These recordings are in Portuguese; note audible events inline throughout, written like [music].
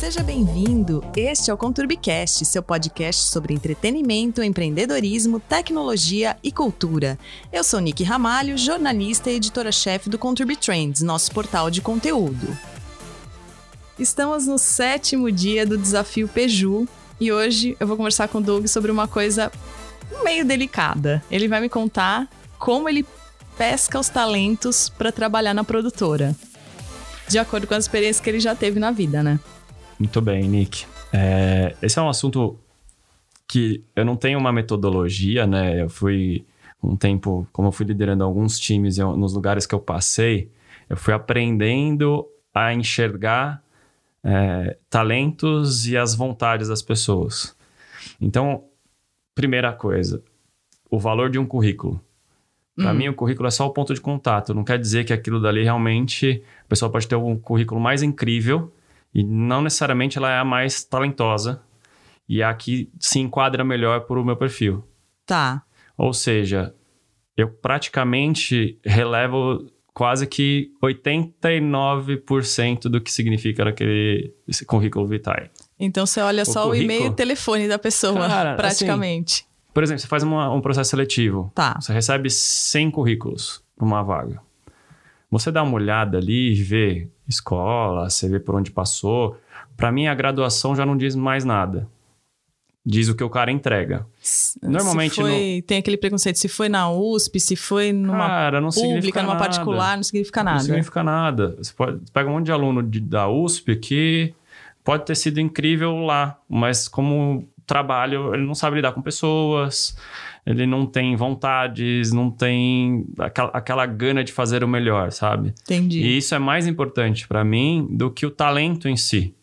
seja bem-vindo. Este é o Conturbicast, seu podcast sobre entretenimento, empreendedorismo, tecnologia e cultura. Eu sou Nick Ramalho, jornalista e editora-chefe do Conturbi Trends, nosso portal de conteúdo. Estamos no sétimo dia do desafio Peju e hoje eu vou conversar com o Doug sobre uma coisa meio delicada. Ele vai me contar como ele pesca os talentos para trabalhar na produtora. De acordo com as experiências que ele já teve na vida, né? Muito bem, Nick. É, esse é um assunto que eu não tenho uma metodologia, né? Eu fui um tempo, como eu fui liderando alguns times nos lugares que eu passei, eu fui aprendendo a enxergar é, talentos e as vontades das pessoas. Então, primeira coisa, o valor de um currículo. Para hum. mim, o currículo é só o ponto de contato. Não quer dizer que aquilo dali realmente. A pessoa pode ter um currículo mais incrível e não necessariamente ela é a mais talentosa e a que se enquadra melhor para o meu perfil. Tá. Ou seja, eu praticamente relevo quase que 89% do que significa aquele currículo vitae. Então você olha o só currículo... o e-mail e o telefone da pessoa, Cara, assim, praticamente. Assim, por exemplo, você faz uma, um processo seletivo. Tá. Você recebe 100 currículos para uma vaga. Você dá uma olhada ali e vê escola, você vê por onde passou. Para mim, a graduação já não diz mais nada. Diz o que o cara entrega. Normalmente. Foi, no... Tem aquele preconceito. Se foi na USP, se foi numa cara, pública, numa nada. particular, não significa nada. Não significa nada. Você, pode, pega um monte de aluno de, da USP que pode ter sido incrível lá, mas como trabalho, ele não sabe lidar com pessoas, ele não tem vontades, não tem aquela, aquela gana de fazer o melhor, sabe? Entendi. E isso é mais importante para mim do que o talento em si.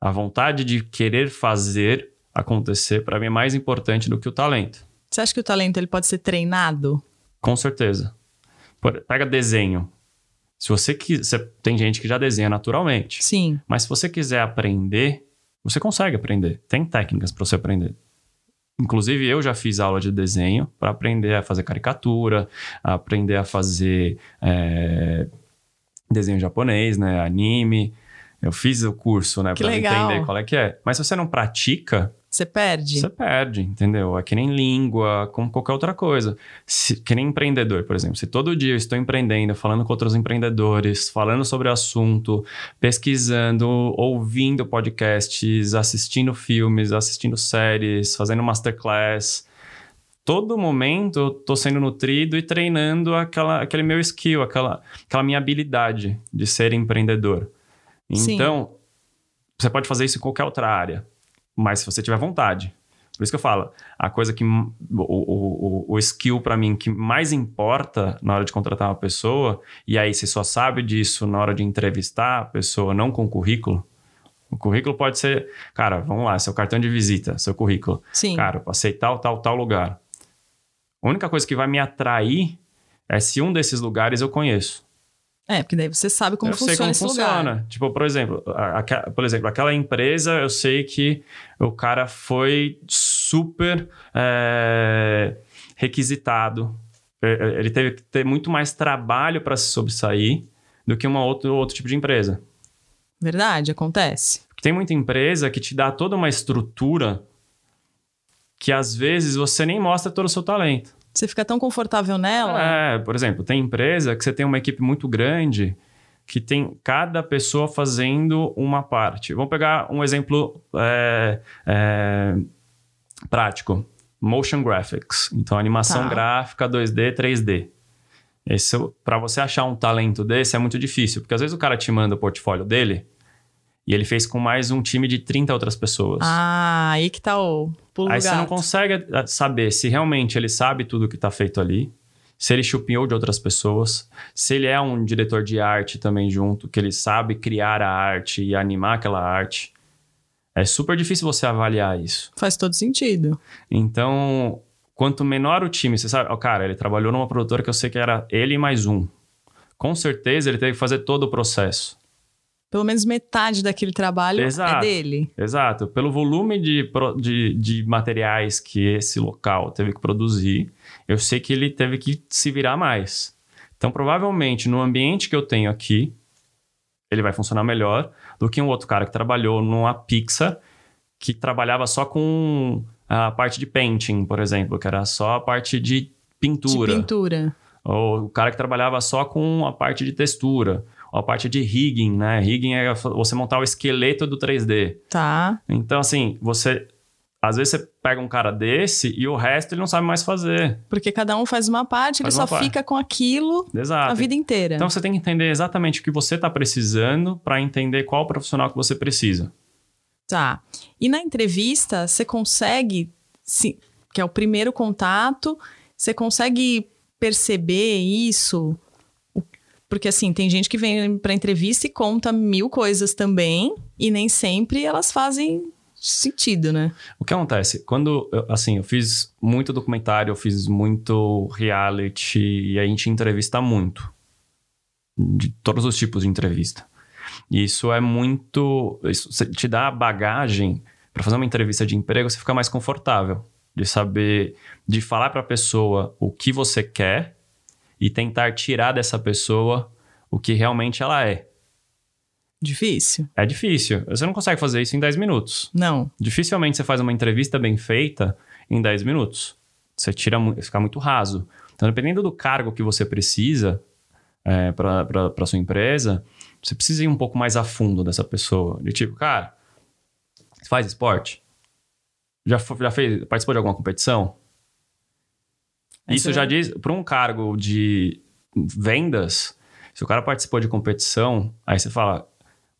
A vontade de querer fazer acontecer, para mim, é mais importante do que o talento. Você acha que o talento ele pode ser treinado? Com certeza. Pega desenho. Se você quiser. Tem gente que já desenha naturalmente. Sim. Mas se você quiser aprender, você consegue aprender. Tem técnicas para você aprender. Inclusive, eu já fiz aula de desenho para aprender a fazer caricatura, a aprender a fazer é, desenho japonês, né? Anime. Eu fiz o curso, né? Para entender qual é que é. Mas se você não pratica, você perde. Você perde, entendeu? É que nem língua, como qualquer outra coisa. Se, que nem empreendedor, por exemplo. Se todo dia eu estou empreendendo, falando com outros empreendedores, falando sobre o assunto, pesquisando, ouvindo podcasts, assistindo filmes, assistindo séries, fazendo masterclass. Todo momento eu estou sendo nutrido e treinando aquela, aquele meu skill, aquela, aquela minha habilidade de ser empreendedor. Então, Sim. você pode fazer isso em qualquer outra área mas se você tiver vontade. Por isso que eu falo, a coisa que. O, o, o skill para mim que mais importa na hora de contratar uma pessoa, e aí você só sabe disso na hora de entrevistar a pessoa, não com o currículo. O currículo pode ser, cara, vamos lá, seu cartão de visita, seu currículo. Sim. Cara, eu passei tal, tal, tal lugar. A única coisa que vai me atrair é se um desses lugares eu conheço. É, porque daí você sabe como eu funciona sei como esse funciona. lugar. Tipo, por exemplo, a, a, por exemplo, aquela empresa, eu sei que o cara foi super é, requisitado. É, é, ele teve que ter muito mais trabalho para se sobressair do que uma outro, outro tipo de empresa. Verdade, acontece. Tem muita empresa que te dá toda uma estrutura que às vezes você nem mostra todo o seu talento. Você fica tão confortável nela. É, por exemplo, tem empresa que você tem uma equipe muito grande que tem cada pessoa fazendo uma parte. Vamos pegar um exemplo é, é, prático: motion graphics. Então, animação tá. gráfica 2D, 3D. Para você achar um talento desse é muito difícil, porque às vezes o cara te manda o portfólio dele e ele fez com mais um time de 30 outras pessoas. Ah, aí que tá o pulo Aí você não consegue eh, saber se realmente ele sabe tudo que tá feito ali, se ele chupinhou de outras pessoas, se ele é um diretor de arte também junto, que ele sabe criar a arte e animar aquela arte. É super difícil você avaliar isso. Faz todo sentido. Então, quanto menor o time, você sabe, oh, cara, ele trabalhou numa produtora que eu sei que era ele mais um. Com certeza ele teve que fazer todo o processo pelo menos metade daquele trabalho é exato, é dele. Exato. Pelo volume de, de, de materiais que esse local teve que produzir, eu sei que ele teve que se virar mais. Então, provavelmente, no ambiente que eu tenho aqui, ele vai funcionar melhor do que um outro cara que trabalhou numa Pixar que trabalhava só com a parte de painting, por exemplo, que era só a parte de pintura. De pintura. Ou o cara que trabalhava só com a parte de textura. A parte de rigging, né? Rigging é você montar o esqueleto do 3D. Tá. Então, assim, você às vezes você pega um cara desse e o resto ele não sabe mais fazer. Porque cada um faz uma parte, faz ele só parte. fica com aquilo Exato. a vida inteira. Então você tem que entender exatamente o que você está precisando para entender qual profissional que você precisa. Tá. E na entrevista, você consegue, se, que é o primeiro contato, você consegue perceber isso? Porque assim, tem gente que vem para entrevista e conta mil coisas também, e nem sempre elas fazem sentido, né? O que acontece? Quando, assim, eu fiz muito documentário, eu fiz muito reality e a gente entrevista muito. De todos os tipos de entrevista. E isso é muito. Isso te dá bagagem para fazer uma entrevista de emprego, você fica mais confortável. De saber, de falar para a pessoa o que você quer e tentar tirar dessa pessoa o que realmente ela é. Difícil. É difícil. Você não consegue fazer isso em 10 minutos. Não. Dificilmente você faz uma entrevista bem feita em 10 minutos. Você tira, fica muito raso. Então, dependendo do cargo que você precisa é, para sua empresa, você precisa ir um pouco mais a fundo dessa pessoa. De tipo, cara, você faz esporte? Já, já fez, participou de alguma competição? Isso já diz, para um cargo de vendas, se o cara participou de competição, aí você fala,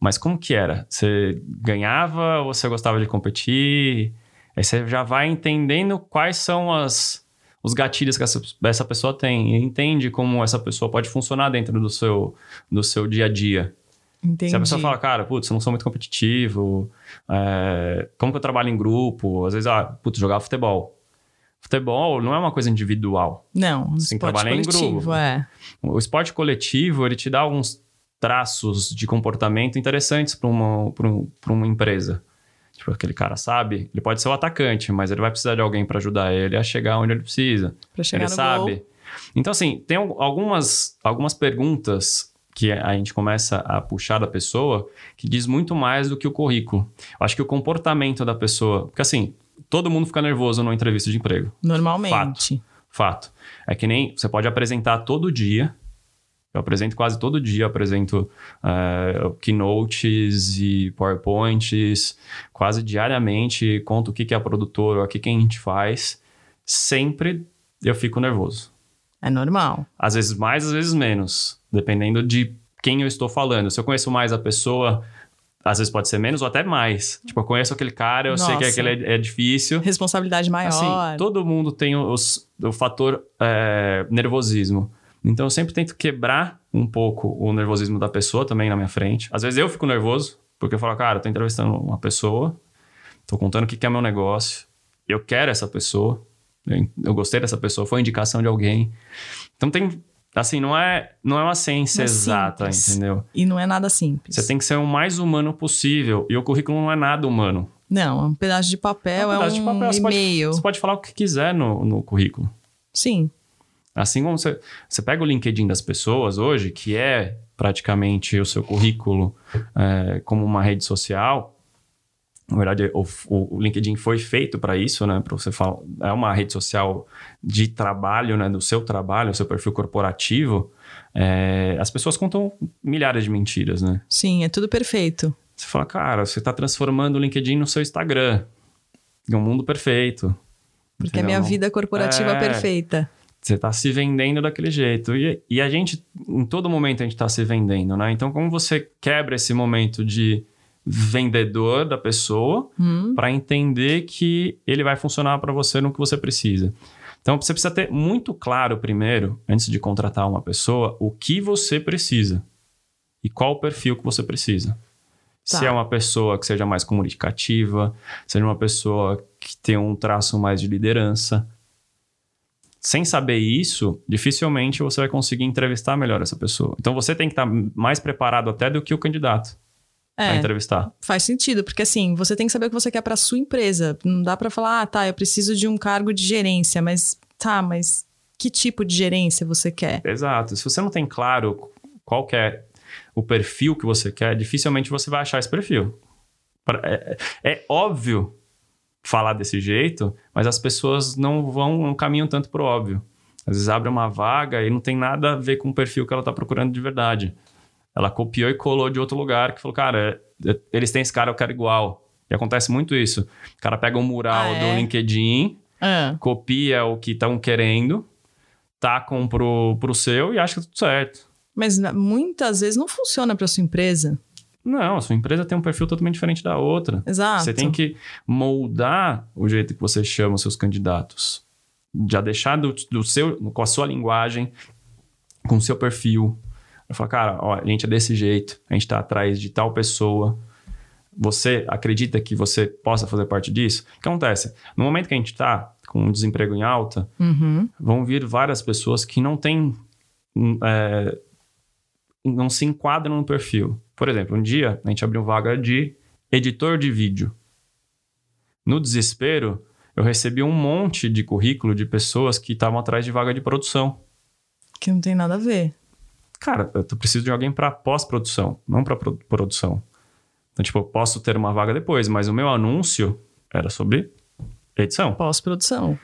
mas como que era? Você ganhava ou você gostava de competir? Aí você já vai entendendo quais são as, os gatilhos que essa, essa pessoa tem. E entende como essa pessoa pode funcionar dentro do seu, do seu dia a dia. Entendi. Se a pessoa fala, cara, putz, eu não sou muito competitivo, é, como que eu trabalho em grupo? Às vezes, ah, putz, jogava futebol. Futebol não é uma coisa individual. Não, Você esporte coletivo, em grupo. é. O esporte coletivo, ele te dá alguns traços de comportamento interessantes para uma, um, uma empresa. Tipo, aquele cara sabe, ele pode ser o atacante, mas ele vai precisar de alguém para ajudar ele a chegar onde ele precisa. Para chegar ele no sabe. Gol. Então, assim, tem algumas, algumas perguntas que a gente começa a puxar da pessoa que diz muito mais do que o currículo. Eu acho que o comportamento da pessoa. Porque, assim, todo mundo fica nervoso numa entrevista de emprego. Normalmente. Fato. Fato. É que nem você pode apresentar todo dia eu apresento quase todo dia, apresento uh, keynotes e PowerPoints, quase diariamente, conto o que, que é a produtora, o que, que a gente faz. Sempre eu fico nervoso. É normal. Às vezes mais, às vezes menos, dependendo de quem eu estou falando. Se eu conheço mais a pessoa, às vezes pode ser menos ou até mais. Tipo, eu conheço aquele cara, eu Nossa. sei que aquele é, é, difícil. Responsabilidade maior. Assim, todo mundo tem os, o fator é, nervosismo. Então eu sempre tento quebrar um pouco o nervosismo da pessoa também na minha frente. Às vezes eu fico nervoso, porque eu falo, cara, eu tô entrevistando uma pessoa, tô contando o que é meu negócio, eu quero essa pessoa, eu gostei dessa pessoa, foi indicação de alguém. Então tem. Assim, não é, não é uma ciência é exata, simples. entendeu? E não é nada simples. Você tem que ser o mais humano possível. E o currículo não é nada humano. Não, é um pedaço de papel, é um, é um papel. e-mail. Você pode, você pode falar o que quiser no, no currículo. Sim. Assim como você, você pega o LinkedIn das pessoas hoje, que é praticamente o seu currículo é, como uma rede social. Na verdade, o, o LinkedIn foi feito para isso, né? Para você falar, é uma rede social de trabalho, né? Do seu trabalho, o seu perfil corporativo. É, as pessoas contam milhares de mentiras, né? Sim, é tudo perfeito. Você fala, cara, você está transformando o LinkedIn no seu Instagram. É um mundo perfeito. Porque é minha vida corporativa é... perfeita. Você está se vendendo daquele jeito. E, e, a gente, em todo momento, a gente está se vendendo, né? Então, como você quebra esse momento de vendedor da pessoa hum. para entender que ele vai funcionar para você no que você precisa? Então, você precisa ter muito claro primeiro, antes de contratar uma pessoa, o que você precisa e qual o perfil que você precisa. Tá. Se é uma pessoa que seja mais comunicativa, seja uma pessoa que tem um traço mais de liderança, sem saber isso, dificilmente você vai conseguir entrevistar melhor essa pessoa. Então você tem que estar mais preparado até do que o candidato é, para entrevistar. Faz sentido, porque assim, você tem que saber o que você quer para sua empresa. Não dá para falar, ah, tá, eu preciso de um cargo de gerência, mas tá, mas que tipo de gerência você quer? Exato. Se você não tem claro qual é o perfil que você quer, dificilmente você vai achar esse perfil. É, é, é óbvio falar desse jeito, mas as pessoas não vão, não caminham tanto pro óbvio. Às vezes abre uma vaga e não tem nada a ver com o perfil que ela está procurando de verdade. Ela copiou e colou de outro lugar que falou, cara, é, eles têm esse cara, eu quero igual. E acontece muito isso. O cara pega um mural ah, é? do LinkedIn, ah. copia o que estão querendo, tacam pro, pro seu e acha que tá tudo certo. Mas muitas vezes não funciona para sua empresa. Não, a sua empresa tem um perfil totalmente diferente da outra. Exato. Você tem que moldar o jeito que você chama os seus candidatos. Já deixar do, do seu, com a sua linguagem, com o seu perfil. Eu falo, cara, ó, a gente é desse jeito, a gente está atrás de tal pessoa. Você acredita que você possa fazer parte disso? O que acontece? No momento que a gente está com um desemprego em alta, uhum. vão vir várias pessoas que não têm. É, não se enquadram no perfil. Por exemplo, um dia a gente abriu vaga de editor de vídeo. No desespero, eu recebi um monte de currículo de pessoas que estavam atrás de vaga de produção. Que não tem nada a ver. Cara, eu preciso de alguém para pós-produção, não para produção. Então, tipo, eu posso ter uma vaga depois, mas o meu anúncio era sobre edição. Pós-produção.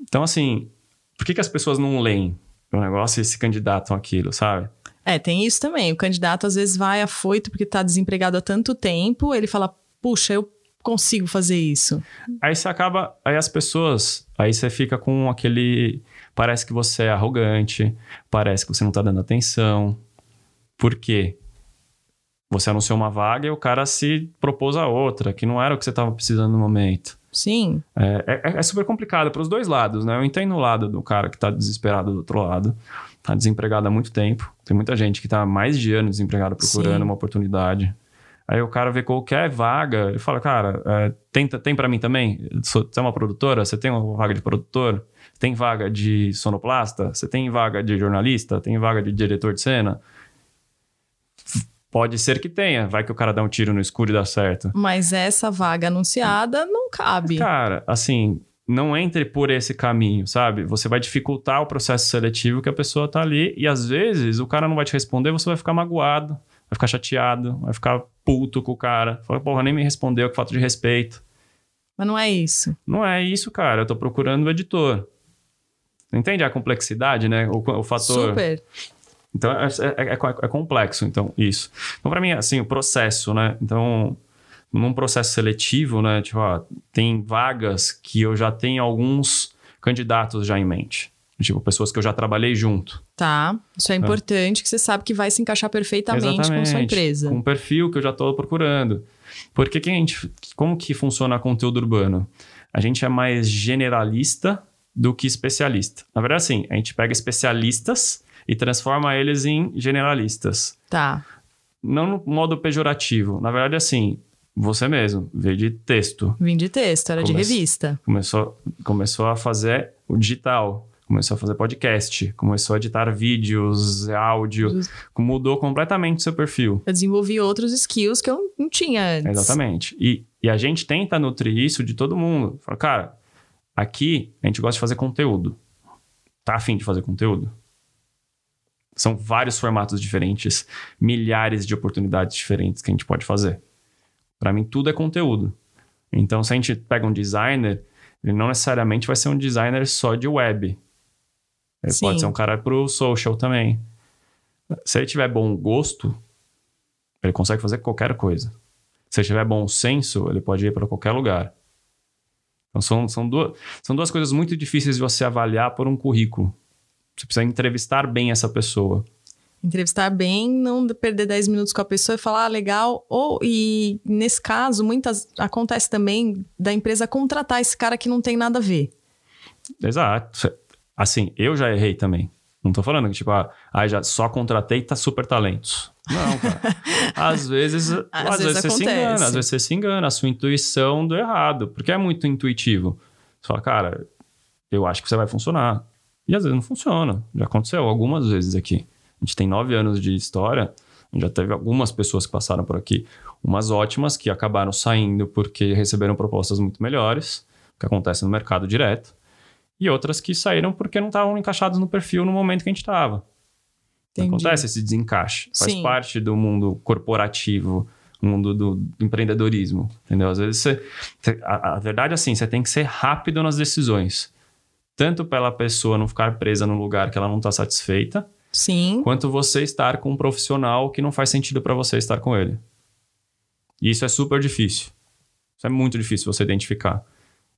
Então, assim, por que, que as pessoas não leem o negócio e se candidatam àquilo, sabe? É, tem isso também. O candidato às vezes vai afoito porque está desempregado há tanto tempo, ele fala, puxa, eu consigo fazer isso. Aí você acaba, aí as pessoas, aí você fica com aquele, parece que você é arrogante, parece que você não está dando atenção. Por quê? Você anunciou uma vaga e o cara se propôs a outra, que não era o que você estava precisando no momento. Sim. É, é, é super complicado para os dois lados, né? Eu entendo o lado do cara que está desesperado do outro lado tá desempregado há muito tempo. Tem muita gente que tá há mais de anos desempregado procurando Sim. uma oportunidade. Aí o cara vê qualquer vaga e fala, cara, é, tem, tem para mim também? Você é uma produtora? Você tem uma vaga de produtor? Tem vaga de sonoplasta? Você tem vaga de jornalista? Tem vaga de diretor de cena? Pode ser que tenha, vai que o cara dá um tiro no escuro e dá certo. Mas essa vaga anunciada não cabe. Cara, assim, não entre por esse caminho, sabe? Você vai dificultar o processo seletivo que a pessoa tá ali e às vezes o cara não vai te responder, você vai ficar magoado, vai ficar chateado, vai ficar puto com o cara. Fala, porra, nem me respondeu, que falta de respeito. Mas não é isso. Não é isso, cara. Eu tô procurando o editor. Entende a complexidade, né? O, o fator. Super. Então é, é, é, é complexo, então, isso. Então, para mim, assim, o processo, né? Então, num processo seletivo, né? Tipo, ó, tem vagas que eu já tenho alguns candidatos já em mente. Tipo, pessoas que eu já trabalhei junto. Tá. Isso é importante, é. que você sabe que vai se encaixar perfeitamente Exatamente, com a sua empresa. Com o perfil que eu já estou procurando. Porque que a gente, como que funciona conteúdo urbano? A gente é mais generalista do que especialista. Na verdade, assim, a gente pega especialistas e transforma eles em generalistas. Tá. Não no modo pejorativo. Na verdade, assim, você mesmo, veio de texto. Vim de texto, era Come de revista. Começou, começou a fazer o digital, começou a fazer podcast, começou a editar vídeos, áudio, mudou completamente seu perfil. Eu desenvolvi outros skills que eu não tinha antes. Exatamente. E, e a gente tenta nutrir isso de todo mundo. Fala, cara, aqui a gente gosta de fazer conteúdo. Tá afim de fazer conteúdo? São vários formatos diferentes, milhares de oportunidades diferentes que a gente pode fazer. Para mim, tudo é conteúdo. Então, se a gente pega um designer, ele não necessariamente vai ser um designer só de web. Ele Sim. pode ser um cara pro social também. Se ele tiver bom gosto, ele consegue fazer qualquer coisa. Se ele tiver bom senso, ele pode ir para qualquer lugar. Então, são, são, duas, são duas coisas muito difíceis de você avaliar por um currículo. Você precisa entrevistar bem essa pessoa entrevistar bem, não perder 10 minutos com a pessoa e falar, ah, legal. Ou, e nesse caso, muitas acontece também da empresa contratar esse cara que não tem nada a ver. Exato. Assim, eu já errei também. Não tô falando que, tipo, ah, ah já só contratei tá super talentos. Não, cara. [laughs] às vezes, às, às vezes, vezes você se engana, às vezes você se engana, a sua intuição do errado, porque é muito intuitivo. Você fala, cara, eu acho que você vai funcionar. E às vezes não funciona. Já aconteceu algumas vezes aqui. A gente tem nove anos de história, já teve algumas pessoas que passaram por aqui, umas ótimas que acabaram saindo porque receberam propostas muito melhores, que acontece no mercado direto, e outras que saíram porque não estavam encaixadas no perfil no momento que a gente estava. Acontece esse desencaixe. Faz Sim. parte do mundo corporativo, mundo do, do empreendedorismo, entendeu? Às vezes você... você- a, a verdade é assim, você tem que ser rápido nas decisões. Tanto pela pessoa não ficar presa num lugar que ela não está satisfeita, Sim. quanto você estar com um profissional que não faz sentido para você estar com ele. E isso é super difícil. Isso é muito difícil você identificar.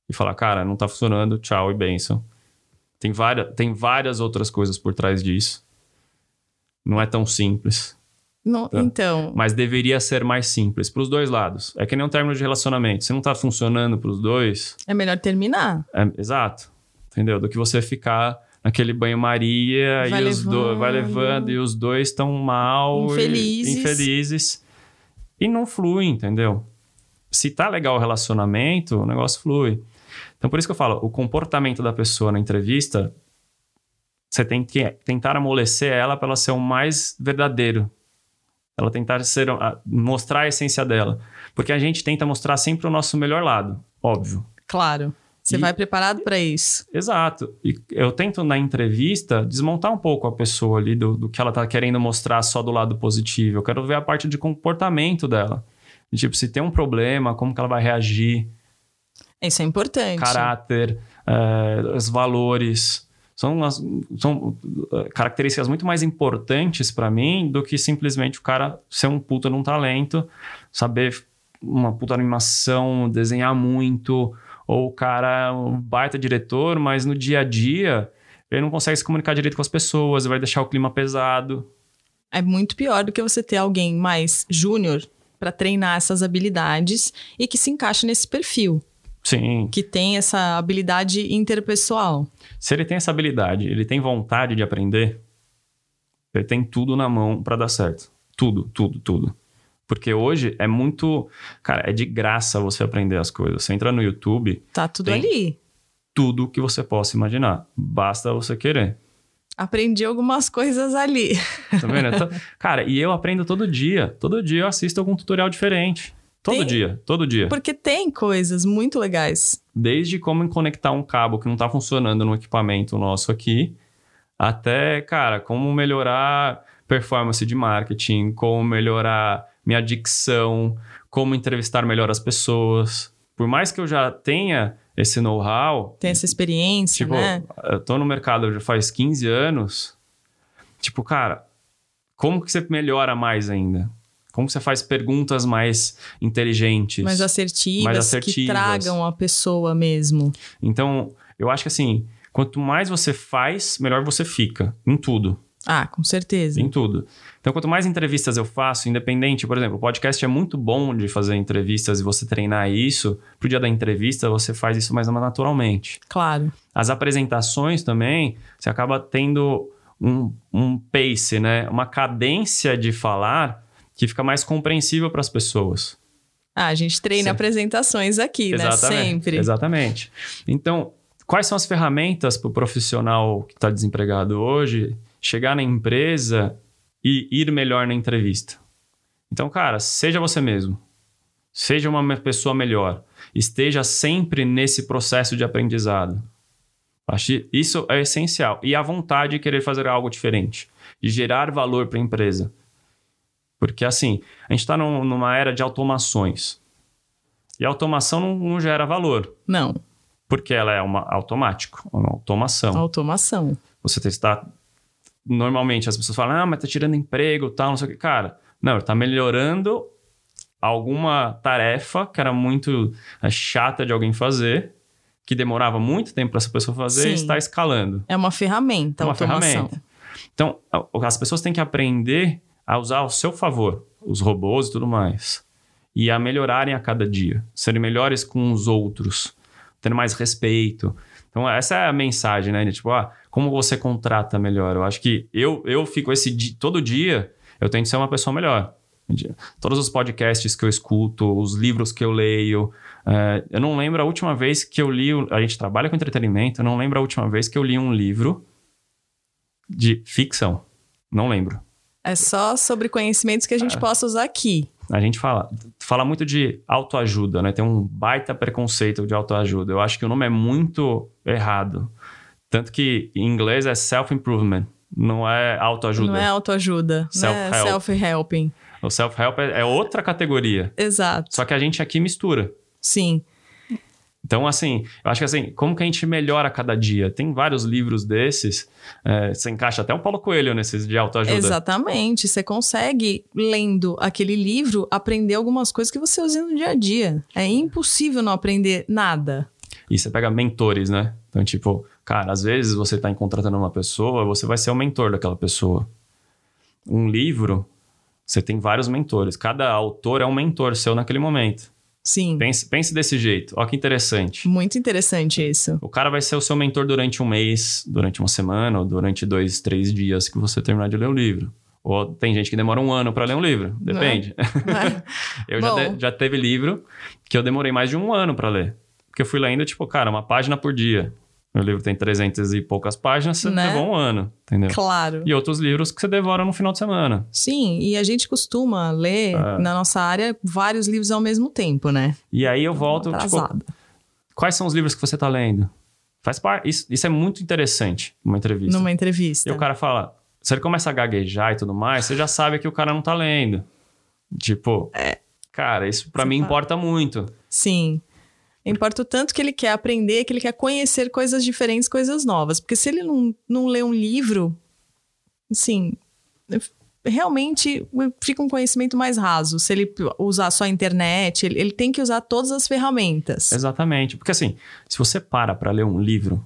E falar, cara, não tá funcionando, tchau e benção. Tem várias, tem várias outras coisas por trás disso. Não é tão simples. Não- Tá. Então, Mas deveria ser mais simples para os dois lados. É que nem um término de relacionamento. Se não tá funcionando para os dois, é melhor terminar. é, exato. Entendeu? Do que você ficar naquele banho-maria e os dois vai levando. levando e os dois estão mal, e- Infelizes. infelizes e não flui, entendeu? Se tá legal o relacionamento, o negócio flui. Então por isso que eu falo, o comportamento da pessoa na entrevista, você tem que tentar amolecer ela para ela ser o mais verdadeiro. Ela tentar ser a- mostrar a essência dela, porque a gente tenta mostrar sempre o nosso melhor lado, óbvio. Claro. Você E- vai preparado para isso. Exato. E eu tento na entrevista desmontar um pouco a pessoa ali do, do que ela tá querendo mostrar só do lado positivo. Eu quero ver a parte de comportamento dela. Tipo, se tem um problema, como que ela vai reagir, Isso é importante. caráter, eh, os valores. São, as- são eh, características muito mais importantes para mim do que simplesmente o cara ser um puta num talento, saber uma puta animação, desenhar muito, ou o cara é um baita diretor, mas no dia a dia ele não consegue se comunicar direito com as pessoas, vai deixar o clima pesado. É muito pior do que você ter alguém mais júnior para treinar essas habilidades e que se encaixe nesse perfil, Sim. que tem essa habilidade interpessoal. Se ele tem essa habilidade, ele tem vontade de aprender, ele tem tudo na mão para dar certo. Tudo, tudo, tudo. Porque hoje é muito. Cara, é de graça você aprender as coisas. Você entra no YouTube, Tá tudo ali. tudo que você possa imaginar. Basta você querer. Aprendi algumas coisas ali. Tá vendo? [laughs] Então, cara, e eu aprendo todo dia. Todo dia eu assisto algum tutorial diferente. Todo Tem- dia, todo dia. Porque tem coisas muito legais. Desde como conectar um cabo que não tá funcionando no equipamento nosso aqui, até, cara, como melhorar performance de marketing, como melhorar minha dicção, como entrevistar melhor as pessoas. Por mais que eu já tenha esse know-how, Tem essa experiência, tipo, né? eu tô no mercado já faz 15 anos, tipo, cara, como que você melhora mais ainda? Como que você faz perguntas mais inteligentes? Mais assertivas, mais que assertivas. tragam a pessoa mesmo. Então, eu acho que assim, quanto mais você faz, melhor você fica. Em tudo. Ah, com certeza. Em tudo. Então, quanto mais entrevistas eu faço, independente, por exemplo, o podcast é muito bom de fazer entrevistas e você treinar isso. Pro dia da entrevista, você faz isso mais naturalmente. Claro. As apresentações também, você acaba tendo um, um pace, né? Uma cadência de falar que fica mais compreensível para as pessoas. Ah, a gente treina Sim. apresentações aqui, né? Sempre. Exatamente. Então, quais são as ferramentas para o profissional que está desempregado hoje chegar na empresa e ir melhor na entrevista? Então, cara, seja você mesmo. Seja uma pessoa melhor. Esteja sempre nesse processo de aprendizado. Acho que isso é essencial. E a vontade de querer fazer algo diferente. De gerar valor para a empresa. Porque, assim, a gente está numa era de automações. E a automação não, não gera valor, Não, porque ela é uma automático, uma automação. automação. Você está normalmente as pessoas falam: "Ah, mas tá tirando emprego, tal, não sei o que". Cara, não, está melhorando alguma tarefa que era muito eh, chata de alguém fazer, que demorava muito tempo para essa pessoa fazer e Sim. está escalando. É uma ferramenta, Uma automação. ferramenta. Então, as pessoas têm que aprender a usar ao seu favor os robôs e tudo mais. E a melhorarem a cada dia. Serem melhores com os outros. Tendo mais respeito. Então, essa é a mensagem, né? Tipo, ah, como você contrata melhor? Eu acho que eu, eu fico esse todo dia, eu tento ser uma pessoa melhor. Todos os podcasts que eu escuto, os livros que eu leio. eh, eu não lembro a última vez que eu li. A gente trabalha com entretenimento, eu não lembro a última vez que eu li um livro de ficção. Não lembro. É só sobre conhecimentos que a É. gente possa usar aqui. A gente fala, fala muito de autoajuda, né? Tem um baita preconceito de autoajuda. Eu acho que o nome é muito errado. Tanto que em inglês é self-improvement. não é autoajuda. Não é autoajuda, né? Self-helping. O self-help é, é outra categoria. Exato. Só que a gente aqui mistura. Sim. Então, assim, eu acho que assim, como que a gente melhora a cada dia? Tem vários livros desses, é, você encaixa até o Paulo Coelho nesses de autoajuda. Exatamente. Você consegue, lendo aquele livro, aprender algumas coisas que você usa no dia a dia. É impossível não aprender nada. E você pega mentores, né? Então, tipo, cara, às vezes você está contratando uma pessoa, você vai ser o mentor daquela pessoa. Um livro, você tem vários mentores. Cada autor é um mentor seu naquele momento. Sim. Pense, pense desse jeito. Olha que interessante. Muito interessante isso. O cara vai ser o seu mentor durante um mês, durante uma semana, ou durante dois, três dias que você terminar de ler o livro. Ou tem gente que demora um ano para ler um livro. Depende. É. [laughs] eu já, de- já teve livro que eu demorei mais de um ano para ler. Porque eu fui lendo, tipo, cara, uma página por dia. Meu livro tem 300 e poucas páginas, você Né? levou um ano, entendeu? Claro. E outros livros que você devora no final de semana. Sim, e a gente costuma ler É. na nossa área vários livros ao mesmo tempo, né? E aí eu volto, tipo, Atrasado. quais são os livros que você tá lendo? Faz parte. Isso, isso é muito interessante numa entrevista. Numa entrevista. E o cara fala, se ele começa a gaguejar e tudo mais, você já sabe que o cara não tá lendo. Tipo, cara, isso pra Você mim fala- importa muito. Sim. Importa o tanto que ele quer aprender, que ele quer conhecer coisas diferentes, coisas novas. Porque se ele não, não lê um livro, assim, realmente fica um conhecimento mais raso. Se ele usar só a internet, ele, ele tem que usar todas as ferramentas. Exatamente. Porque assim, se você para pra ler um livro,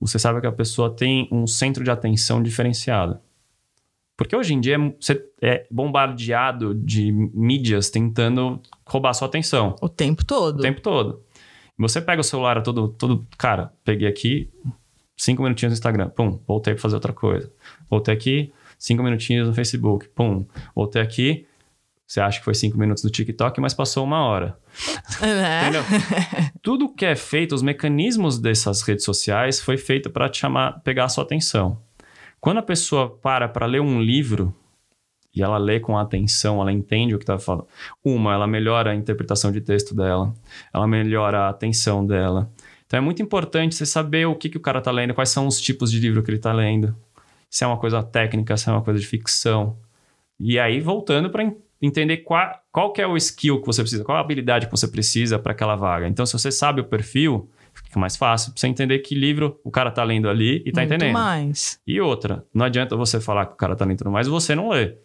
você sabe que a pessoa tem um centro de atenção diferenciado. Porque hoje em dia você é bombardeado de mídias tentando roubar sua atenção O tempo todo. o tempo todo. Você pega o celular todo, todo. Cara, peguei aqui, cinco minutinhos no Instagram, pum, voltei pra fazer outra coisa. Voltei aqui, cinco minutinhos no Facebook, pum, voltei aqui. Você acha que foi cinco minutos no TikTok, mas passou uma hora. né? [laughs] Entendeu? Tudo que é feito, os mecanismos dessas redes sociais foi feito para te chamar, pegar a sua atenção. Quando a pessoa para para ler um livro e ela lê com atenção, ela entende o que está falando. Uma, ela melhora a interpretação de texto dela, ela melhora a atenção dela. Então é muito importante você saber o que, que o cara está lendo, quais são os tipos de livro que ele está lendo. Se é uma coisa técnica, se é uma coisa de ficção. E aí, voltando para entender qual, qual é o skill que você precisa, qual a habilidade que você precisa para aquela vaga. Então, se você sabe o perfil, fica mais fácil você entender que livro o cara tá lendo ali e tá Muito entendendo. mais. E outra, não adianta você falar que o cara tá lendo mais, você não lê.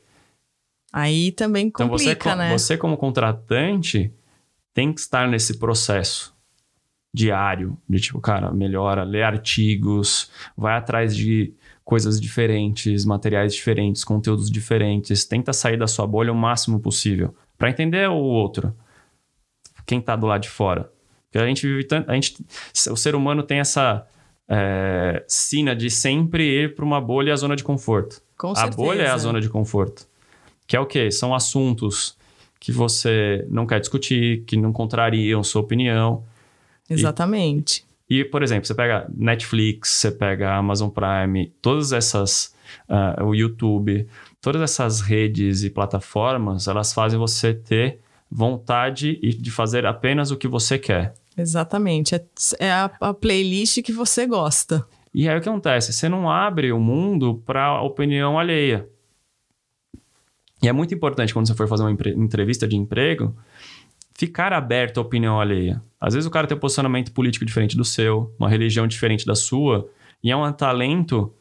Aí também Então, você, complica, né? você como contratante tem que estar nesse processo diário de tipo, cara, melhora, lê artigos, vai atrás de coisas diferentes, materiais diferentes, conteúdos diferentes, tenta sair da sua bolha o máximo possível para entender o outro, quem tá do lado de fora. Porque a gente vive tanto, a gente, o ser humano tem essa é, sina de sempre ir para uma bolha e a zona de conforto. Com A certeza. bolha é a zona de conforto. Que é o quê? São assuntos que você não quer discutir, que não contrariam sua opinião. Exatamente. E, por exemplo, você pega Netflix, você pega Amazon Prime, todas essas, ah, o YouTube, todas essas redes e plataformas, elas fazem você ter vontade e de fazer apenas o que você quer. Exatamente. É, é a, a playlist que você gosta. E aí o que acontece? Você não abre o mundo para a opinião alheia. E é muito importante quando você for fazer uma entrevista de emprego, ficar aberto à opinião alheia. Às vezes o cara tem um posicionamento político diferente do seu, uma religião diferente da sua, e é um talento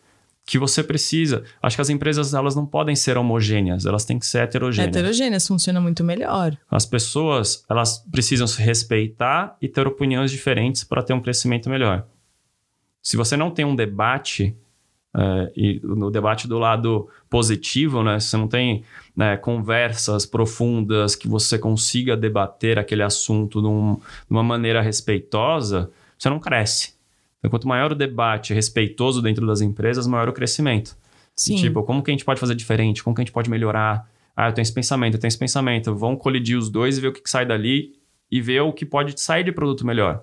que você precisa. Acho que as empresas elas não podem ser homogêneas, elas têm que ser heterogêneas. Heterogêneas funciona muito melhor. As pessoas elas precisam se respeitar e ter opiniões diferentes para ter um crescimento melhor. Se você não tem um debate é, e no debate do lado positivo, né, se você não tem né, conversas profundas que você consiga debater aquele assunto de, um- de uma maneira respeitosa, você não cresce. Então, quanto maior o debate respeitoso dentro das empresas, maior o crescimento. Sim. Tipo, como que a gente pode fazer diferente? Como que a gente pode melhorar? Ah, eu tenho esse pensamento, eu tenho esse pensamento. Vamos colidir os dois e ver o que, que sai dali e ver o que pode sair de produto melhor.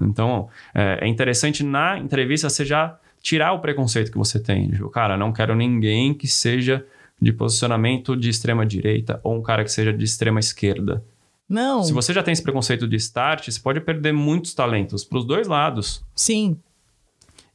Então, é, é interessante na entrevista você já tirar o preconceito que você tem. Tipo, cara, não quero ninguém que seja de posicionamento de extrema direita ou um cara que seja de extrema esquerda. Não, Se você já tem esse preconceito de start, você pode perder muitos talentos para os dois lados. sim.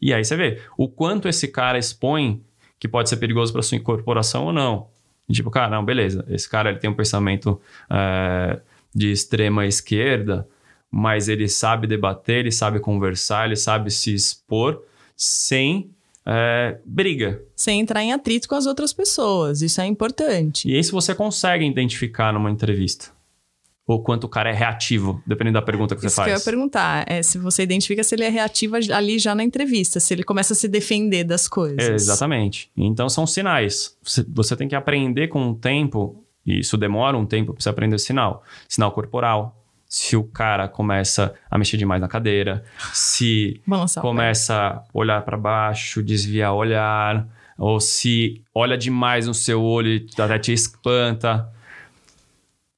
E aí você vê o quanto esse cara expõe que pode ser perigoso para sua incorporação ou não. Tipo, cara, não, beleza, esse cara ele tem um pensamento é, de extrema esquerda, mas ele sabe debater, ele sabe conversar, ele sabe se expor sem é, briga. Sem entrar em atrito com as outras pessoas, isso é importante. E isso você consegue identificar numa entrevista. Ou quanto o cara é reativo, dependendo da pergunta que Isso você faz. que eu ia perguntar. É se você identifica se ele é reativo ali já na entrevista, se ele começa a se defender das coisas. É, exatamente. Então são sinais. Você, você tem que aprender com o tempo, e isso demora um tempo para você aprender sinal. Sinal corporal. Se o cara começa a mexer demais na cadeira, se Balançar começa a olhar para baixo, desviar o olhar, ou se olha demais no seu olho e até te espanta.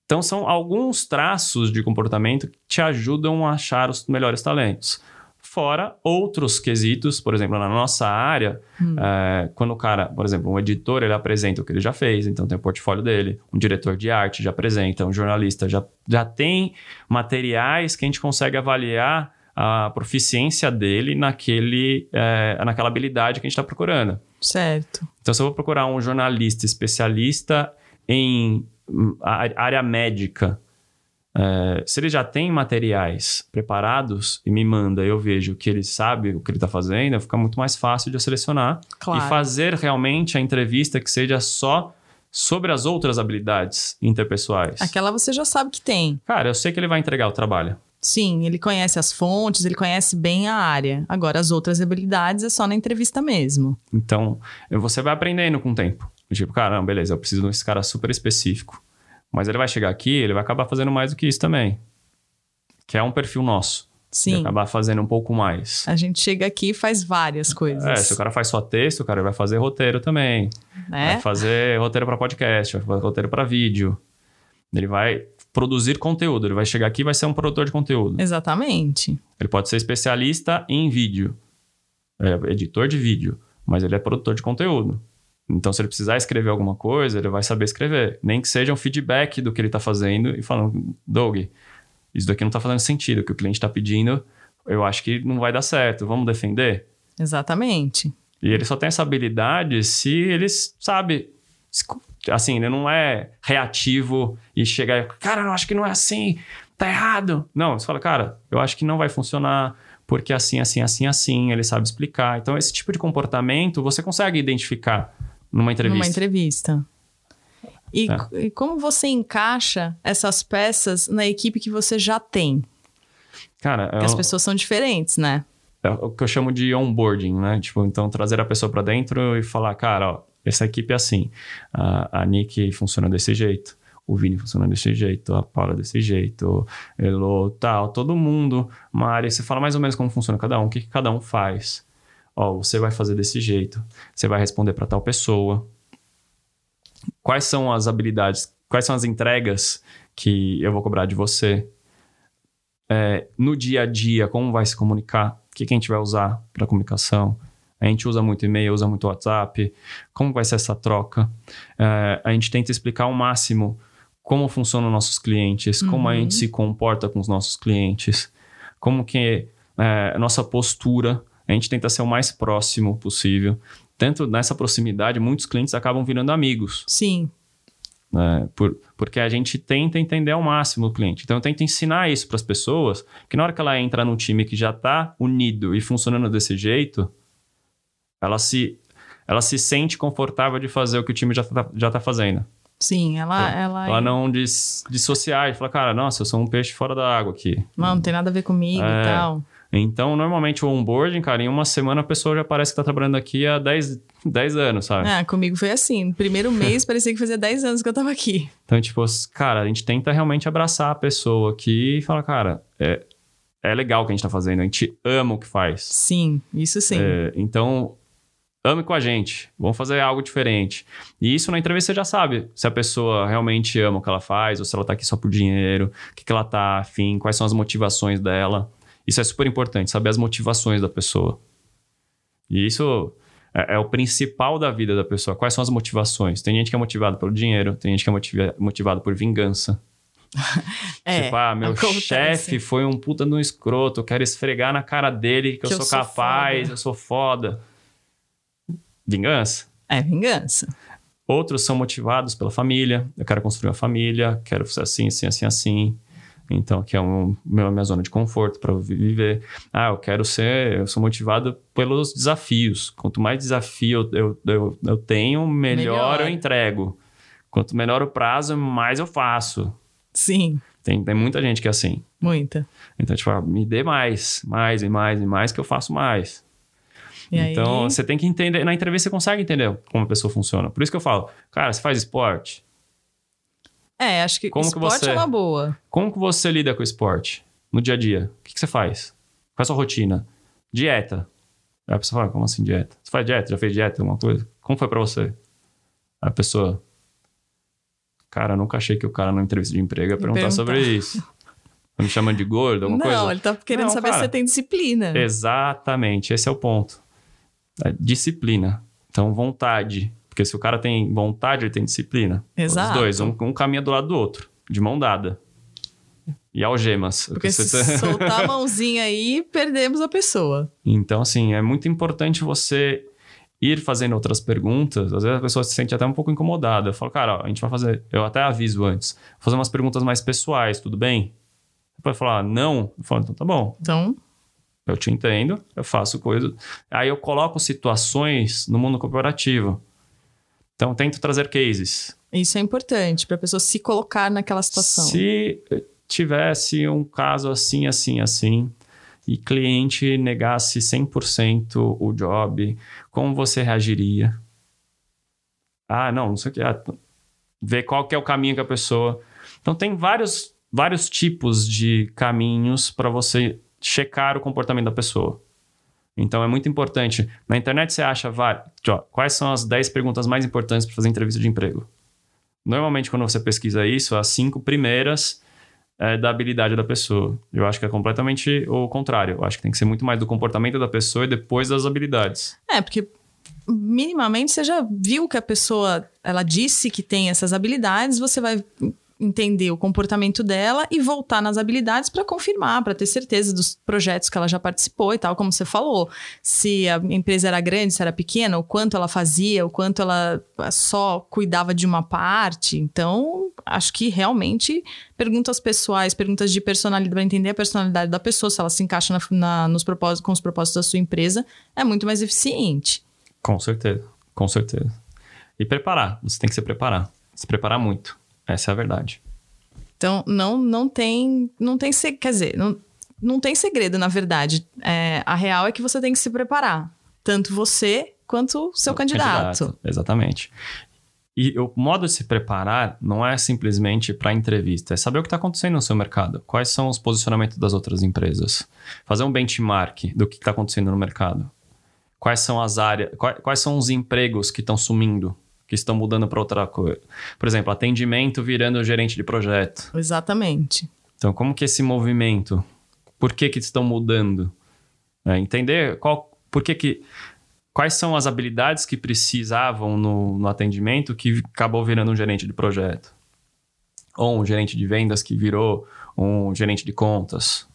Então, são alguns traços de comportamento que te ajudam a achar os melhores talentos. Fora outros quesitos, por exemplo, na nossa área, é, quando o cara, por exemplo, um editor, ele apresenta o que ele já fez, então tem o portfólio dele, um diretor de arte já apresenta, um jornalista já, já tem materiais que a gente consegue avaliar a proficiência dele naquele, é, naquela habilidade que a gente está procurando. Certo. Então, se eu vou procurar um jornalista especialista em hum, área médica, é, se ele já tem materiais preparados e me manda, eu vejo que ele sabe o que ele está fazendo, fica muito mais fácil de eu selecionar Claro. e fazer realmente a entrevista que seja só sobre as outras habilidades interpessoais. Aquela você já sabe que tem. Cara, eu sei que ele vai entregar o trabalho. Sim, ele conhece as fontes, ele conhece bem a área. Agora, as outras habilidades é só na entrevista mesmo. Então, você vai aprendendo com o tempo. Tipo, cara, não, beleza, eu preciso desse cara super específico. Mas ele vai chegar aqui, ele vai acabar fazendo mais do que isso também. Que é um perfil nosso. Sim. acabar fazendo um pouco mais. A gente chega aqui e faz várias coisas. É, se o cara faz só texto, o cara vai fazer roteiro também. né? Vai fazer roteiro para podcast, vai fazer roteiro para vídeo. Ele vai produzir conteúdo. Ele vai chegar aqui e vai ser um produtor de conteúdo. Exatamente. Ele pode ser especialista em vídeo, é editor de vídeo, mas ele é produtor de conteúdo. Então, se ele precisar escrever alguma coisa, ele vai saber escrever. Nem que seja um feedback do que ele está fazendo e falando, Doug, isso daqui não está fazendo sentido. O que o cliente está pedindo, eu acho que não vai dar certo. Vamos defender? Exatamente. E ele só tem essa habilidade se ele sabe. Assim, ele não é reativo e chega e, cara, eu acho que não é assim, tá errado. Não, você fala, cara, eu acho que não vai funcionar porque assim, assim, assim, assim, ele sabe explicar. Então, esse tipo de comportamento você consegue identificar numa entrevista. Numa entrevista. E, É. e como você encaixa essas peças na equipe que você já tem? Cara, é, Porque as o- pessoas são diferentes, né? é o que eu chamo de onboarding, né? Tipo, então trazer a pessoa para dentro e falar, cara, ó, essa equipe é assim. A, a Nick funciona desse jeito. O Vini funciona desse jeito, a Paula desse jeito, Elo, tal, todo mundo, uma área, você fala mais ou menos como funciona cada um, o que, que cada um faz. Ó, você vai fazer desse jeito, você vai responder para tal pessoa. Quais são as habilidades, quais são as entregas que eu vou cobrar de você? É, no dia a dia, como vai se comunicar? O que, que a gente vai usar para comunicação? A gente usa muito e-mail, usa muito WhatsApp. Como vai ser essa troca? É, a gente tenta explicar ao máximo como funcionam nossos clientes, como a Uhum. gente se comporta com os nossos clientes, como que é, a nossa postura. A gente tenta ser o mais próximo possível. Tanto nessa proximidade, muitos clientes acabam virando amigos Sim. né? Por, porque a gente tenta entender ao máximo o cliente. Então, eu tento ensinar isso para as pessoas, que na hora que ela entra num time que já está unido e funcionando desse jeito, ela se, ela se sente confortável de fazer o que o time já está já tá fazendo. Sim, ela. Ela, Ela não dis, dissociar e falar, cara, nossa, eu sou um peixe fora da água aqui. Não, não tem nada a ver comigo É. e tal. Então, normalmente o onboarding, cara, em uma semana a pessoa já parece que está trabalhando aqui há 10, 10 anos, sabe? Ah, comigo foi assim. Primeiro [laughs] mês parecia que fazia 10 anos que eu tava aqui. Então, tipo, cara, a gente tenta realmente abraçar a pessoa aqui e falar, cara, é, é legal o que a gente tá fazendo, a gente ama o que faz. Sim, isso sim. É, então, ame com a gente, vamos fazer algo diferente. E isso na entrevista você já sabe se a pessoa realmente ama o que ela faz, ou se ela tá aqui só por dinheiro, o que, que ela tá afim, quais são as motivações dela. Isso é super importante, saber as motivações da pessoa. E isso é, é o principal da vida da pessoa. Quais são as motivações? Tem gente que é motivada pelo dinheiro, tem gente que é motiva- motivada por vingança. [laughs] É, tipo, ah, meu chefe foi um puta no escroto, eu quero esfregar na cara dele que, Que eu eu sou sou capaz, foda. eu sou foda. Vingança. É vingança. Outros são motivados pela família. Eu quero construir uma família, quero ser assim, assim, assim, assim. Então, que é um, meu, minha zona de conforto para viver. Ah, eu quero ser, eu sou motivado pelos desafios. Quanto mais desafio eu, eu, eu tenho, melhor, Melhor. eu entrego. Quanto menor o prazo, mais eu faço. Sim, Tem, tem muita gente que é assim. muita. Então, tipo, ah, me dê mais, mais e mais e mais que eu faço mais. E então, aí, você tem que entender. Na entrevista, você consegue entender como a pessoa funciona. Por isso que eu falo, cara, você faz esporte? É, acho que como que esporte você- é uma boa. Como que você lida com o esporte no dia a dia? O que, que você faz? Qual é a sua rotina? Dieta. Aí a pessoa fala, como assim dieta? Você faz dieta? Já fez dieta, alguma coisa? Como foi pra você? Aí a pessoa... Cara, nunca achei que o cara na entrevista de emprego ia perguntar, Perguntar. sobre isso. Me chamando de gordo, alguma Não, coisa? ele tá querendo Não, saber cara. se você tem disciplina. Exatamente, esse é o ponto. É disciplina. Então, vontade. Porque se o cara tem vontade, ele tem disciplina. Exato. Os dois, um, um caminha do lado do outro, de mão dada. E algemas. Porque se tá- soltar a [laughs] mãozinha aí, perdemos a pessoa. Então, assim, é muito importante você ir fazendo outras perguntas. Às vezes a pessoa se sente até um pouco incomodada. Eu falo, cara, ó, a gente vai fazer. Eu até aviso antes. Vou fazer umas perguntas mais pessoais, tudo bem? Depois falar, não. Eu falo, então tá bom. Então, Eu te entendo, eu faço coisas. Aí eu coloco situações no mundo corporativo. Então, tento trazer cases. isso é importante para a pessoa se colocar naquela situação. Se tivesse um caso assim, assim, assim, e cliente negasse 100% o job, como você reagiria? Ah, não, não sei o que. Ah, ver qual que é o caminho que a pessoa... Então, tem vários, vários tipos de caminhos para você checar o comportamento da pessoa. Então, é muito importante. Na internet, você acha vai, ó, quais são as 10 perguntas mais importantes para fazer entrevista de emprego. Normalmente, quando você pesquisa isso, as cinco primeiras é da habilidade da pessoa. Eu acho que é completamente o contrário. Eu acho que tem que ser muito mais do comportamento da pessoa e depois das habilidades. É, porque minimamente você já viu que a pessoa, ela disse que tem essas habilidades, você vai entender o comportamento dela e voltar nas habilidades para confirmar, para ter certeza dos projetos que ela já participou e tal, como você falou. Se a empresa era grande, se era pequena, o quanto ela fazia, o quanto ela só cuidava de uma parte. Então, acho que realmente perguntas pessoais, perguntas de personalidade, para entender a personalidade da pessoa, se ela se encaixa na- na- nos propósitos, com os propósitos da sua empresa, é muito mais eficiente. Com certeza. Com certeza. E preparar. Você tem que se preparar. Se preparar muito. Essa é a verdade. Então, não, não tem. Não tem se- quer dizer, não, não tem segredo, na verdade. É, a real é que você tem que se preparar. Tanto você quanto o seu O candidato. Exatamente. E o modo de se preparar não é simplesmente para entrevista, é saber o que está acontecendo no seu mercado. Quais são os posicionamentos das outras empresas. Fazer um benchmark do que está acontecendo no mercado. Quais são as áreas, quais, quais são os empregos que estão sumindo, que estão mudando para outra coisa. Por exemplo, atendimento virando gerente de projeto. Exatamente. Então, como que esse movimento, por que que estão mudando? É, entender qual, por que que, quais são as habilidades que precisavam no, no atendimento que acabou virando um gerente de projeto. Ou um gerente de vendas que virou um gerente de contas.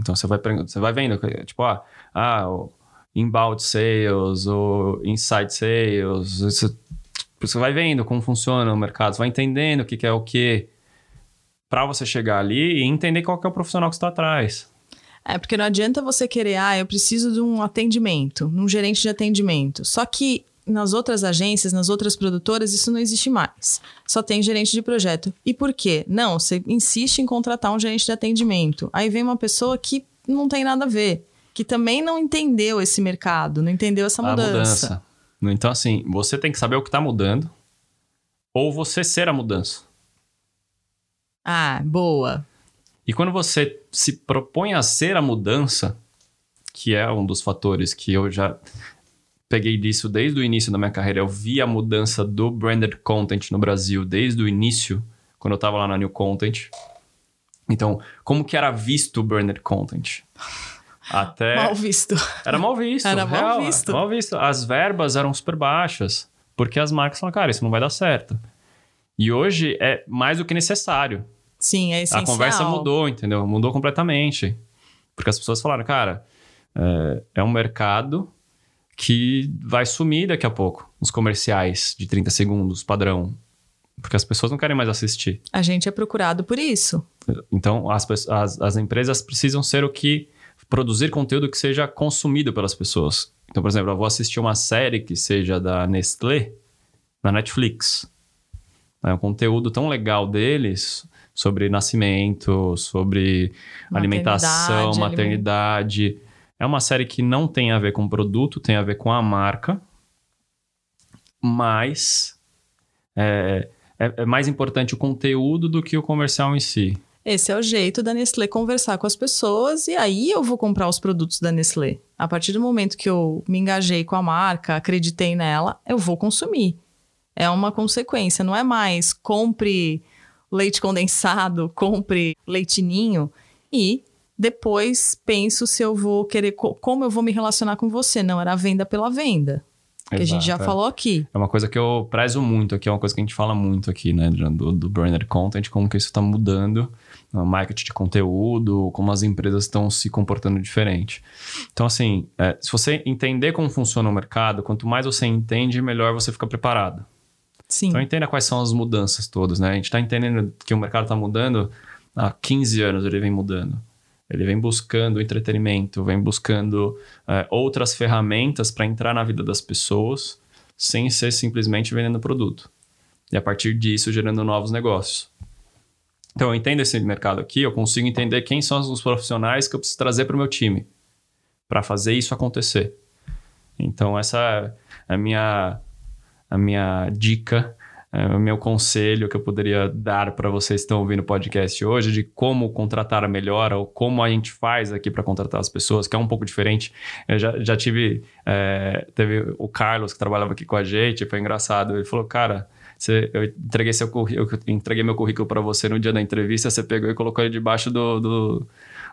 Então, você vai, você vai vendo, tipo, ah, ah, o inbound sales, ou inside sales, você vai vendo como funciona o mercado, você vai entendendo o que, é o que para você chegar ali e entender qual é o profissional que está atrás. É, porque não adianta você querer, ah, eu preciso de um atendimento, um gerente de atendimento. Só que nas outras agências, nas outras produtoras, isso não existe mais. Só tem gerente de projeto. E por quê? Não, você insiste em contratar um gerente de atendimento. Aí vem uma pessoa que não tem nada a ver, que também não entendeu esse mercado, não entendeu essa mudança. mudança. Então, assim, você tem que saber o que está mudando ou você ser a mudança. Ah, boa. E quando você se propõe a ser a mudança, que é um dos fatores que eu já peguei disso desde o início da minha carreira, eu vi a mudança do branded content no Brasil desde o início, quando eu estava lá na New Content. Então, como que era visto o branded content? Até Mal visto. era mal visto. Era mal real, visto. mal visto. As verbas eram super baixas, porque as marcas falaram, cara, isso não vai dar certo. E hoje é mais do que necessário. Sim, é essencial. A conversa mudou, entendeu? Mudou completamente. Porque as pessoas falaram, cara, é, é um mercado que vai sumir daqui a pouco. Os comerciais de 30 segundos, padrão. Porque as pessoas não querem mais assistir. A gente é procurado por isso. Então, as, as, as empresas precisam ser o que produzir conteúdo que seja consumido pelas pessoas. Então, por exemplo, eu vou assistir uma série que seja da Nestlé na Netflix. É um conteúdo tão legal deles sobre nascimento, sobre maternidade, alimentação, maternidade. Aliment... É uma série que não tem a ver com o produto, tem a ver com a marca, mas é, é, é mais importante o conteúdo do que o comercial em si. Esse é o jeito da Nestlé conversar com as pessoas e aí eu vou comprar os produtos da Nestlé. A partir do momento que eu me engajei com a marca, acreditei nela, eu vou consumir. É uma consequência, não é mais compre leite condensado, [laughs] compre leitinho e depois penso se eu vou querer como eu vou me relacionar com você, não era a venda pela venda. Que Exato, a gente já é. falou aqui. É uma coisa que eu prezo muito aqui, é uma coisa que a gente fala muito aqui, né, do, do branded content, como que isso está mudando marketing de conteúdo, como as empresas estão se comportando diferente. Então, assim, é, se você entender como funciona o mercado, quanto mais você entende, melhor você fica preparado. Sim. Então, entenda quais são as mudanças todas, né? A gente está entendendo que o mercado está mudando há 15 anos, ele vem mudando. Ele vem buscando entretenimento, vem buscando é, outras ferramentas para entrar na vida das pessoas, sem ser simplesmente vendendo produto. E a partir disso, gerando novos negócios. Então, eu entendo esse mercado aqui, eu consigo entender quem são os profissionais que eu preciso trazer para o meu time para fazer isso acontecer. Então, essa é a minha, a minha dica, é o meu conselho que eu poderia dar para vocês que estão ouvindo o podcast hoje de como contratar melhor ou como a gente faz aqui para contratar as pessoas, que é um pouco diferente. Eu já, já tive, é, teve o Carlos que trabalhava aqui com a gente, foi engraçado. Ele falou, cara, você, eu entreguei, seu, eu entreguei meu currículo para você no dia da entrevista, você pegou e colocou ele debaixo do, do,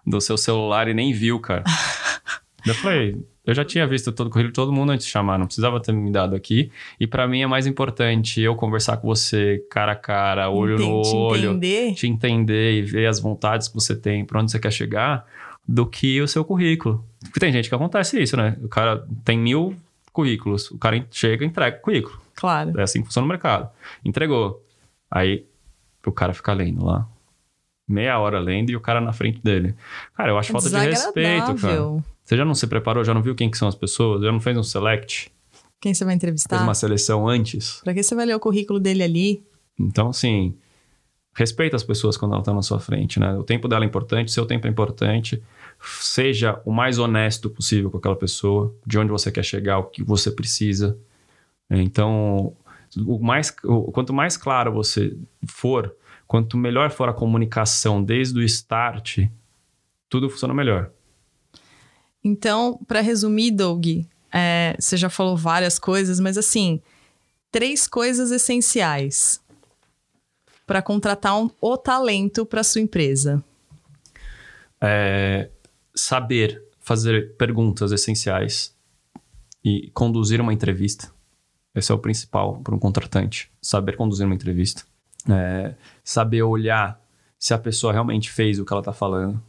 do seu celular e nem viu, cara. [laughs] eu falei, eu já tinha visto todo o currículo de todo mundo antes de chamar, não precisava ter me dado aqui. E para mim é mais importante eu conversar com você cara a cara, olho Entendi, no olho, entender. te entender e ver as vontades que você tem, para onde você quer chegar, do que o seu currículo. Porque tem gente que acontece isso, né? O cara tem mil currículos, o cara chega e entrega o currículo. Claro. É assim que funciona o mercado. Entregou. Aí o cara fica lendo lá. Meia hora lendo e o cara na frente dele. Cara, eu acho falta de respeito, cara. Você já não se preparou, já não viu quem que são as pessoas? Já não fez um select? Quem você vai entrevistar? Fez uma seleção antes? Pra que você vai ler o currículo dele ali? Então, assim, respeita as pessoas quando elas estão na sua frente, né? O tempo dela é importante, seu tempo é importante. Seja o mais honesto possível com aquela pessoa, de onde você quer chegar, o que você precisa. Então, o mais, o, quanto mais claro você for, quanto melhor for a comunicação desde o start, tudo funciona melhor. Então, para resumir, Doug, é, você já falou várias coisas, mas assim, três coisas essenciais para contratar um, o talento para sua empresa. É, saber fazer perguntas essenciais e conduzir uma entrevista. Esse é o principal para um contratante. Saber conduzir uma entrevista. É, saber olhar se a pessoa realmente fez o que ela está falando.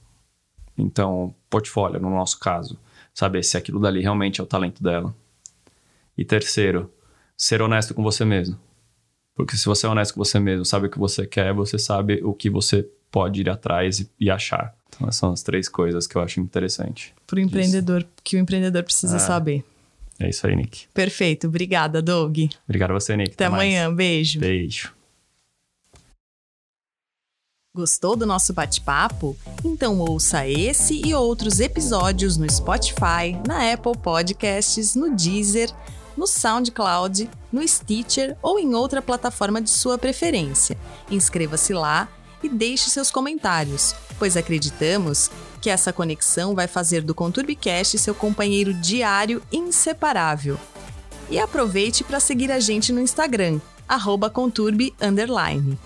Então, portfólio, no nosso caso. Saber se aquilo dali realmente é o talento dela. E terceiro, ser honesto com você mesmo. Porque se você é honesto com você mesmo, sabe o que você quer, você sabe o que você pode ir atrás e, e achar. Então, essas são as três coisas que eu acho interessante. Para o empreendedor, que o empreendedor precisa é. saber. É isso aí, Nick. Perfeito. Obrigada, Doug. Obrigado a você, Nick. Até, Até amanhã. Mais. Beijo. Beijo. Gostou do nosso bate-papo? Então ouça esse e outros episódios no Spotify, na Apple Podcasts, no Deezer, no SoundCloud, no Stitcher ou em outra plataforma de sua preferência. Inscreva-se lá e deixe seus comentários, pois acreditamos que essa conexão vai fazer do Conturbicast seu companheiro diário inseparável. E aproveite para seguir a gente no Instagram, arroba conturbe__.